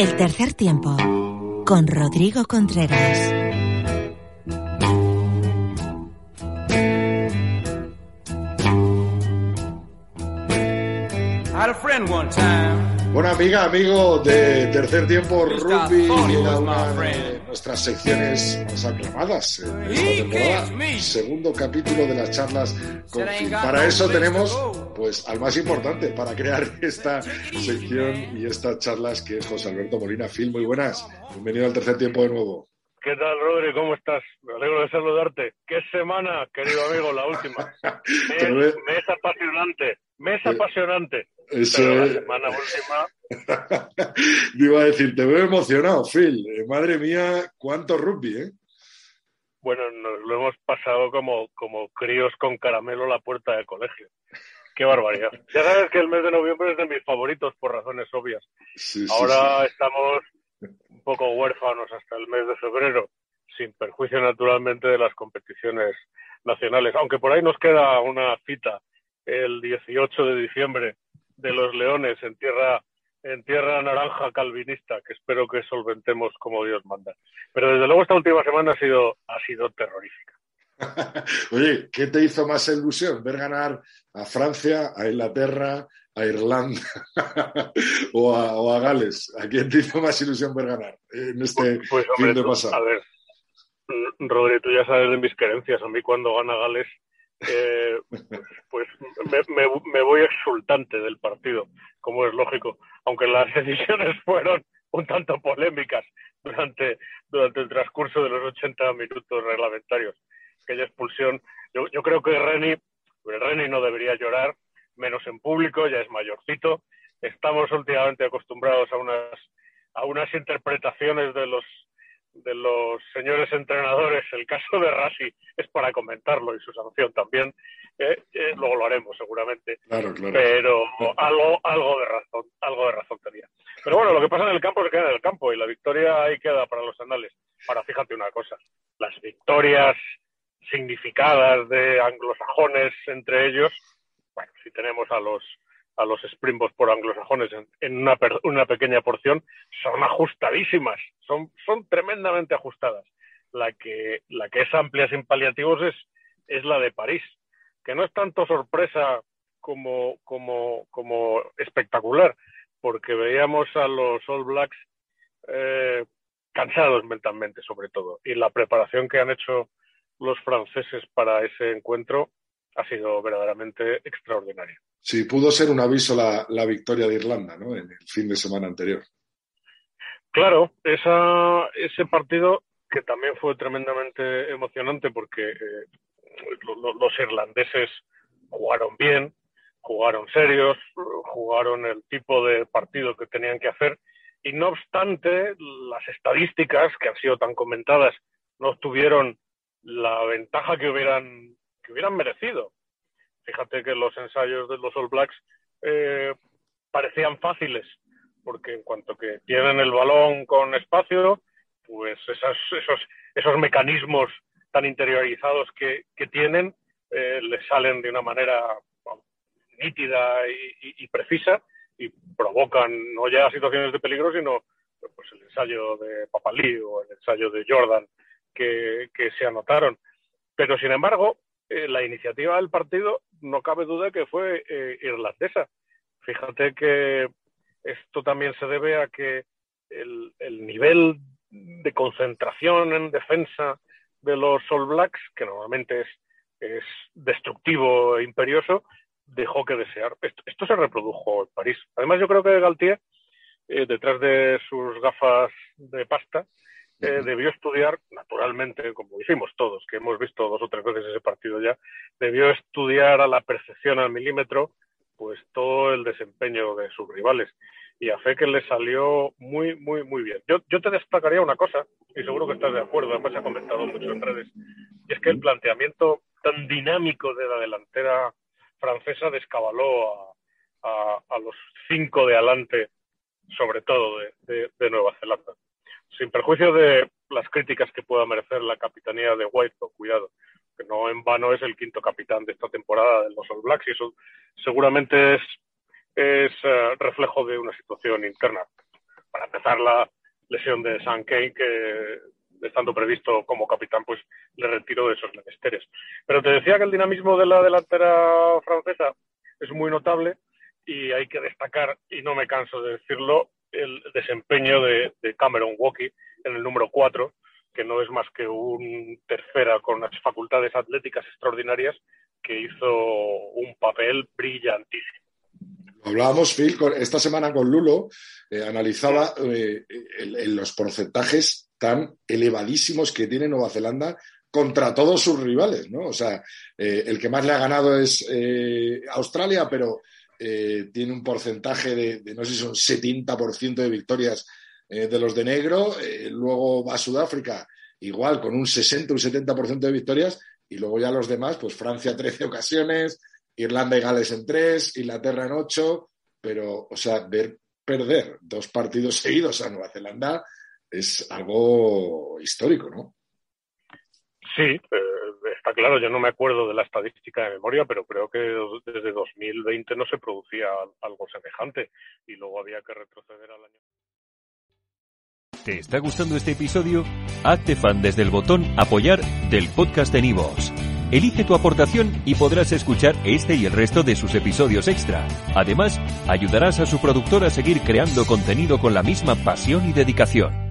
El tercer tiempo con Rodrigo Contreras. Bueno, amiga, amigo de Tercer Tiempo Rugby, una de nuestras secciones más aclamadas en esta temporada. Segundo capítulo de las charlas con Phil. Para eso tenemos pues al más importante para crear esta sección y estas charlas que es José Alberto Molina. Phil, muy buenas. Bienvenido al Tercer Tiempo de nuevo. ¿Qué tal, Rodri? ¿Cómo estás? Me alegro de saludarte. ¿Qué semana, querido amigo, la última? Mes, mes apasionante, mes apasionante. Eso Pero la es. semana última, Iba a decir, te veo emocionado, Phil. Eh, Madre mía, cuánto rugby, ¿eh? bueno, nos lo hemos pasado como, como críos con caramelo a la puerta del colegio. Qué barbaridad. Ya sabes que el mes de noviembre es de mis favoritos por razones obvias. Sí, sí, Ahora sí. estamos un poco huérfanos hasta el mes de febrero, sin perjuicio naturalmente de las competiciones nacionales. Aunque por ahí nos queda una cita el 18 de diciembre de los Leones en tierra en tierra naranja calvinista, que espero que solventemos como Dios manda. Pero desde luego esta última semana ha sido ha sido terrorífica. Oye, ¿qué te hizo más ilusión? ¿Ver ganar a Francia, a Inglaterra, a Irlanda o, a, o a Gales? ¿A quién te hizo más ilusión ver ganar en este Pues fin hombre, de pasado? a ver, mm, Rodri, tú ya sabes de mis creencias. A mí cuando gana Gales, eh, pues me, me- me voy exultante del partido, como es lógico. Aunque las decisiones fueron un tanto polémicas durante, durante el transcurso de los 80 minutos reglamentarios. Aquella expulsión, yo, yo creo que Reni, Reni no debería llorar, menos en público, ya es mayorcito. Estamos últimamente acostumbrados a unas, a unas interpretaciones de los de los señores entrenadores, el caso de Rasi es para comentarlo y su sanción también, eh, eh, luego lo haremos seguramente, Claro, claro. pero algo, algo de razón, algo de razón tenía. Pero bueno, lo que pasa en el campo se queda en el campo y la victoria ahí queda para los anales. Ahora fíjate una cosa, las victorias significadas de anglosajones entre ellos, bueno, si tenemos a los a los Springboks por anglosajones en, una, per- una pequeña porción, son ajustadísimas, son, son tremendamente ajustadas. La que, la que es amplia sin paliativos es, es la de París, que no es tanto sorpresa como, como, como espectacular, porque veíamos a los All Blacks eh, cansados mentalmente, sobre todo, y la preparación que han hecho los franceses para ese encuentro ha sido verdaderamente extraordinaria. Sí, pudo ser un aviso la, la victoria de Irlanda, ¿no? En el fin de semana anterior. Claro, esa, ese partido que también fue tremendamente emocionante porque eh, lo- lo- los irlandeses jugaron bien, jugaron serios, jugaron el tipo de partido que tenían que hacer y no obstante las estadísticas que han sido tan comentadas no obtuvieron la ventaja que hubieran que hubieran merecido. Fíjate que los ensayos de los All Blacks eh, parecían fáciles porque en cuanto que tienen el balón con espacio, pues esas, esos, esos mecanismos tan interiorizados que, que tienen eh, les salen de una manera nítida y, y- y precisa y provocan no ya situaciones de peligro, sino pues, el ensayo de Papalí o el ensayo de Jordan que, que se anotaron. Pero, sin embargo, eh, la iniciativa del partido no cabe duda que fue eh, irlandesa. Fíjate que esto también se debe a que el, el nivel de concentración en defensa de los All Blacks, que normalmente es, es destructivo e imperioso, dejó que desear. Esto, esto se reprodujo en París. Además, yo creo que Galtier, eh, detrás de sus gafas de pasta, eh, debió estudiar, naturalmente, como hicimos todos, que hemos visto dos o tres veces ese partido ya, debió estudiar a la percepción al milímetro pues todo el desempeño de sus rivales. Y a fe que le salió muy, muy, muy bien. Yo, yo te destacaría una cosa, y seguro que estás de acuerdo, además se ha comentado mucho en redes, y es que el planteamiento tan dinámico de la delantera francesa descabaló a, a, a los cinco de adelante, sobre todo de, de, de Nueva Zelanda sin perjuicio de las críticas que pueda merecer la capitanía de Whitlock, cuidado, que no en vano es el quinto capitán de esta temporada de los All Blacks y eso seguramente es, es uh, reflejo de una situación interna. para empezar la lesión de San Kane, que estando previsto como capitán, pues le retiro de esos menesteres. Pero te decía que el dinamismo de la delantera francesa es muy notable y hay que destacar, y no me canso de decirlo, el desempeño de, Cameron Walkie en el número 4, que no es más que un tercera con unas facultades atléticas extraordinarias que hizo un papel brillantísimo. Hablábamos, Phil, esta semana con Lulo, eh, analizaba eh, los porcentajes tan elevadísimos que tiene Nueva Zelanda contra todos sus rivales, ¿no? O sea, eh, el que más le ha ganado es Australia, pero tiene un porcentaje de, no sé si son 70% de victorias de los de negro. luego va Sudáfrica, igual, con un 60, un 70% de victorias. Y luego ya los demás, pues Francia 13 ocasiones, Irlanda y Gales en tres, Inglaterra en ocho, pero, o sea, ver perder dos partidos seguidos a Nueva Zelanda es algo histórico, ¿no? Sí, eh, está claro, yo no me acuerdo de la estadística de memoria, pero creo que desde 2020 no se producía algo semejante y luego había que retroceder al año. ¿Te está gustando este episodio? Hazte fan desde el botón apoyar del podcast de Nivos. Elige tu aportación y podrás escuchar este y el resto de sus episodios extra. Además, ayudarás a su productor a seguir creando contenido con la misma pasión y dedicación.